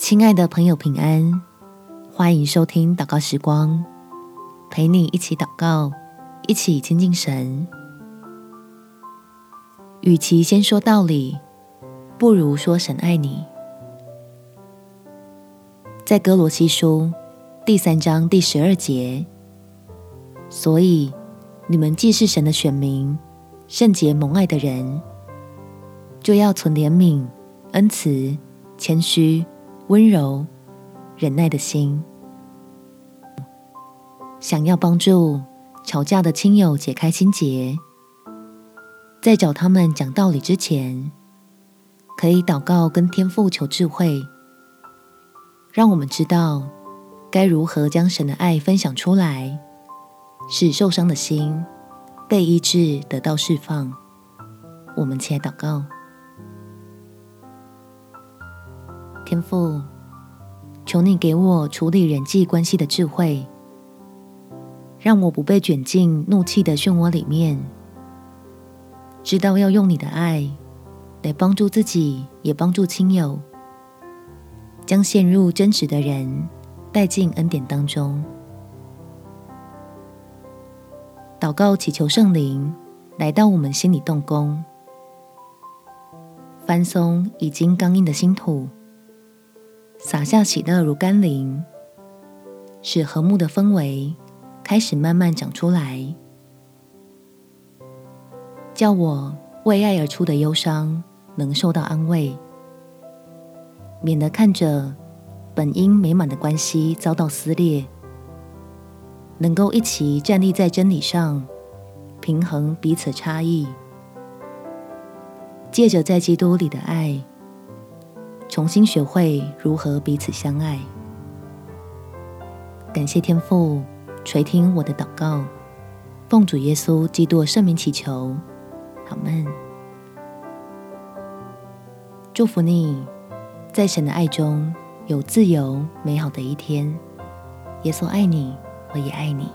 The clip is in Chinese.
亲爱的朋友，平安！欢迎收听祷告时光，陪你一起祷告，一起亲近神。与其先说道理，不如说神爱你。在哥罗西书第三章第十二节，所以你们既是神的选民，圣洁蒙爱的人，就要存怜悯、恩慈、谦虚。温柔、忍耐的心，想要帮助吵架的亲友解开心结，在找他们讲道理之前，可以祷告跟天父求智慧，让我们知道该如何将神的爱分享出来，使受伤的心被医治，得到释放。我们起来祷告。天父，求你给我处理人际关系的智慧，让我不被卷进怒气的漩涡里面，知道要用你的爱来帮助自己，也帮助亲友，将陷入争执的人带进恩典当中。祷告祈求圣灵来到我们心里动工，翻松已经刚硬的心土。洒下喜乐如甘霖，使和睦的氛围开始慢慢长出来，叫我为爱而出的忧伤能受到安慰，免得看着本应美满的关系遭到撕裂，能够一起站立在真理上，平衡彼此差异，借着在基督里的爱。重新学会如何彼此相爱。感谢天父垂听我的祷告，奉主耶稣基督圣名祈求，阿们。祝福你，在神的爱中有自由美好的一天。耶稣爱你，我也爱你。